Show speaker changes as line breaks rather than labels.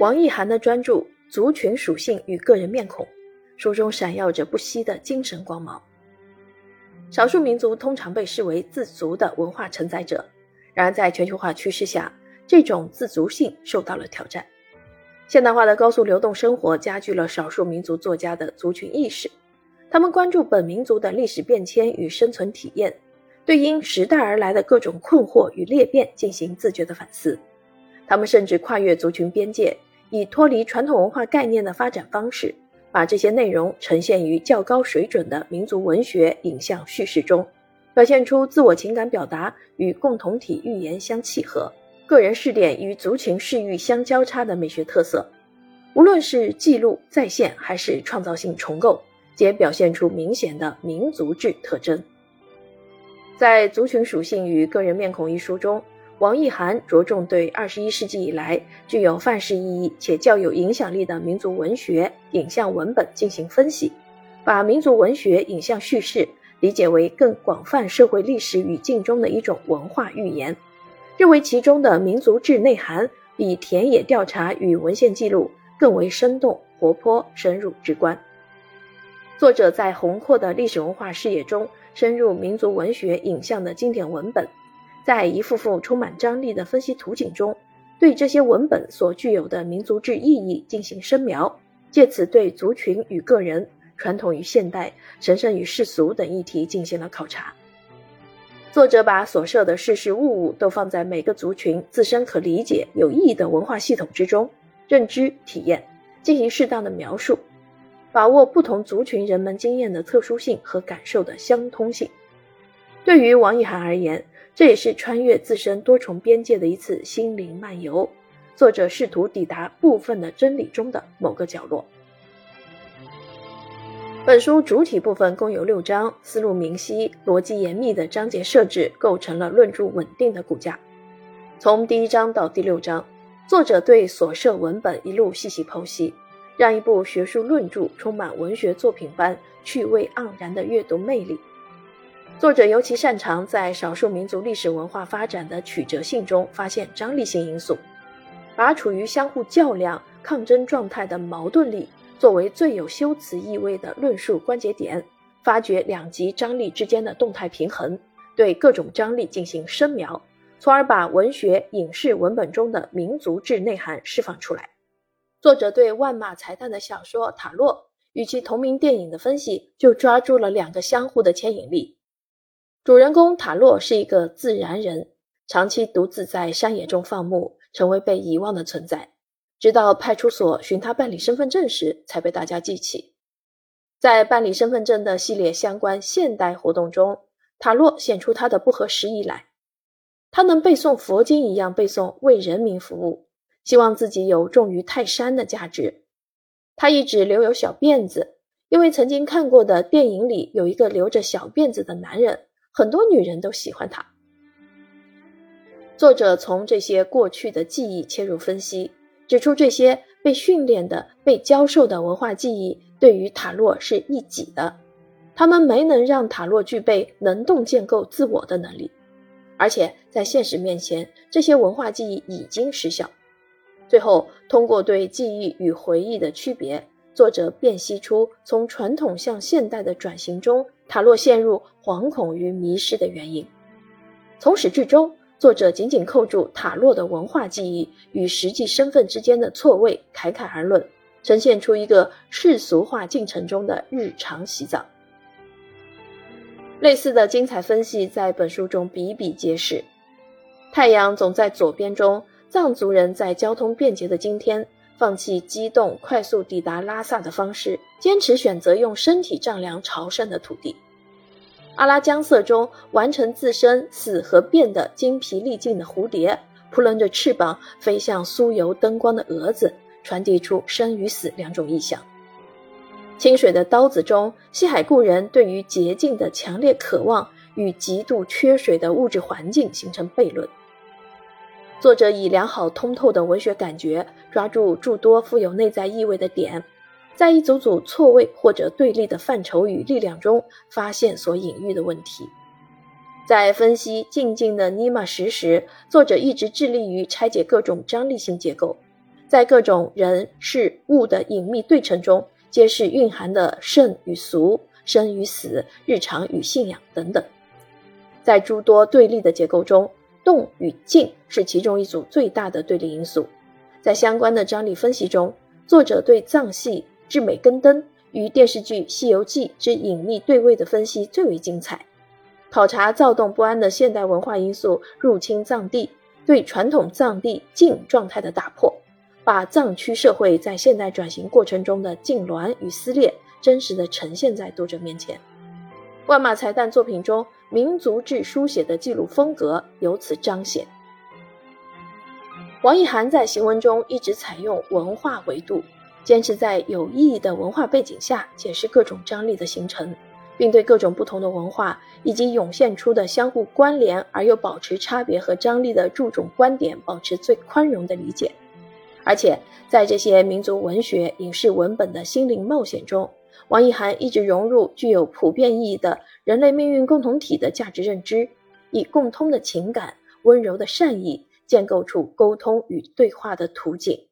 王奕涵的专著《族群属性与个人面孔》，书中闪耀着不息的精神光芒。少数民族通常被视为自足的文化承载者，然而在全球化趋势下，这种自足性受到了挑战。现代化的高速流动生活加剧了少数民族作家的族群意识，他们关注本民族的历史变迁与生存体验，对因时代而来的各种困惑与裂变进行自觉的反思。他们甚至跨越族群边界，以脱离传统文化概念的发展方式，把这些内容呈现于较高水准的民族文学影像叙事中，表现出自我情感表达与共同体寓言相契合。个人视点与族群视域相交叉的美学特色，无论是记录再现还是创造性重构，皆表现出明显的民族志特征。在《族群属性与个人面孔》一书中，王奕涵着重对二十一世纪以来具有范式意义且较有影响力的民族文学影像文本进行分析，把民族文学影像叙事理解为更广泛社会历史语境中的一种文化寓言。认为其中的民族志内涵比田野调查与文献记录更为生动、活泼、深入、直观。作者在宏阔的历史文化视野中深入民族文学影像的经典文本，在一幅幅充满张力的分析图景中，对这些文本所具有的民族志意义进行深描，借此对族群与个人、传统与现代、神圣与世俗等议题进行了考察。作者把所涉的事事物物都放在每个族群自身可理解、有意义的文化系统之中，认知、体验，进行适当的描述，把握不同族群人们经验的特殊性和感受的相通性。对于王奕涵而言，这也是穿越自身多重边界的一次心灵漫游。作者试图抵达部分的真理中的某个角落。本书主体部分共有六章，思路明晰、逻辑严密的章节设置构成了论著稳定的骨架。从第一章到第六章，作者对所涉文本一路细细剖析，让一部学术论著充满文学作品般趣味盎然的阅读魅力。作者尤其擅长在少数民族历史文化发展的曲折性中发现张力性因素，把处于相互较量、抗争状态的矛盾力。作为最有修辞意味的论述关节点，发掘两极张力之间的动态平衡，对各种张力进行深描，从而把文学、影视文本中的民族志内涵释放出来。作者对万马才旦的小说《塔洛》与其同名电影的分析，就抓住了两个相互的牵引力。主人公塔洛是一个自然人，长期独自在山野中放牧，成为被遗忘的存在。直到派出所寻他办理身份证时，才被大家记起。在办理身份证的系列相关现代活动中，塔洛显出他的不合时宜来。他能背诵佛经一样背诵“为人民服务”，希望自己有重于泰山的价值。他一直留有小辫子，因为曾经看过的电影里有一个留着小辫子的男人，很多女人都喜欢他。作者从这些过去的记忆切入分析。指出这些被训练的、被教授的文化记忆对于塔洛是一己的，他们没能让塔洛具备能动建构自我的能力，而且在现实面前，这些文化记忆已经失效。最后，通过对记忆与回忆的区别，作者辨析出从传统向现代的转型中，塔洛陷入惶恐与迷失的原因。从始至终。作者紧紧扣住塔洛的文化记忆与实际身份之间的错位，侃侃而论，呈现出一个世俗化进程中的日常洗澡。类似的精彩分析在本书中比比皆是。太阳总在左边中，藏族人在交通便捷的今天，放弃机动快速抵达拉萨的方式，坚持选择用身体丈量朝圣的土地。阿拉江色中完成自身死和变的精疲力尽的蝴蝶，扑棱着翅膀飞向酥油灯光的蛾子，传递出生与死两种意象。清水的刀子中，西海故人对于洁净的强烈渴望与极度缺水的物质环境形成悖论。作者以良好通透的文学感觉，抓住诸多富有内在意味的点。在一组组错位或者对立的范畴与力量中，发现所隐喻的问题。在分析静静的尼玛石时，作者一直致力于拆解各种张力性结构，在各种人事物的隐秘对称中，揭示蕴含的圣与俗、生与死、日常与信仰等等。在诸多对立的结构中，动与静是其中一组最大的对立因素。在相关的张力分析中，作者对藏戏《至美根灯》与电视剧《西游记》之隐秘对位的分析最为精彩。考察躁动不安的现代文化因素入侵藏地，对传统藏地静状态的打破，把藏区社会在现代转型过程中的痉挛与撕裂真实的呈现在读者面前。万马才旦作品中民族志书写的记录风格由此彰显。王一涵在行文中一直采用文化维度，坚持在有意义的文化背景下解释各种张力的形成。并对各种不同的文化以及涌现出的相互关联而又保持差别和张力的注重观点，保持最宽容的理解。而且在这些民族文学、影视文本的心灵冒险中，王一涵一直融入具有普遍意义的人类命运共同体的价值认知，以共通的情感、温柔的善意，建构出沟通与对话的图景。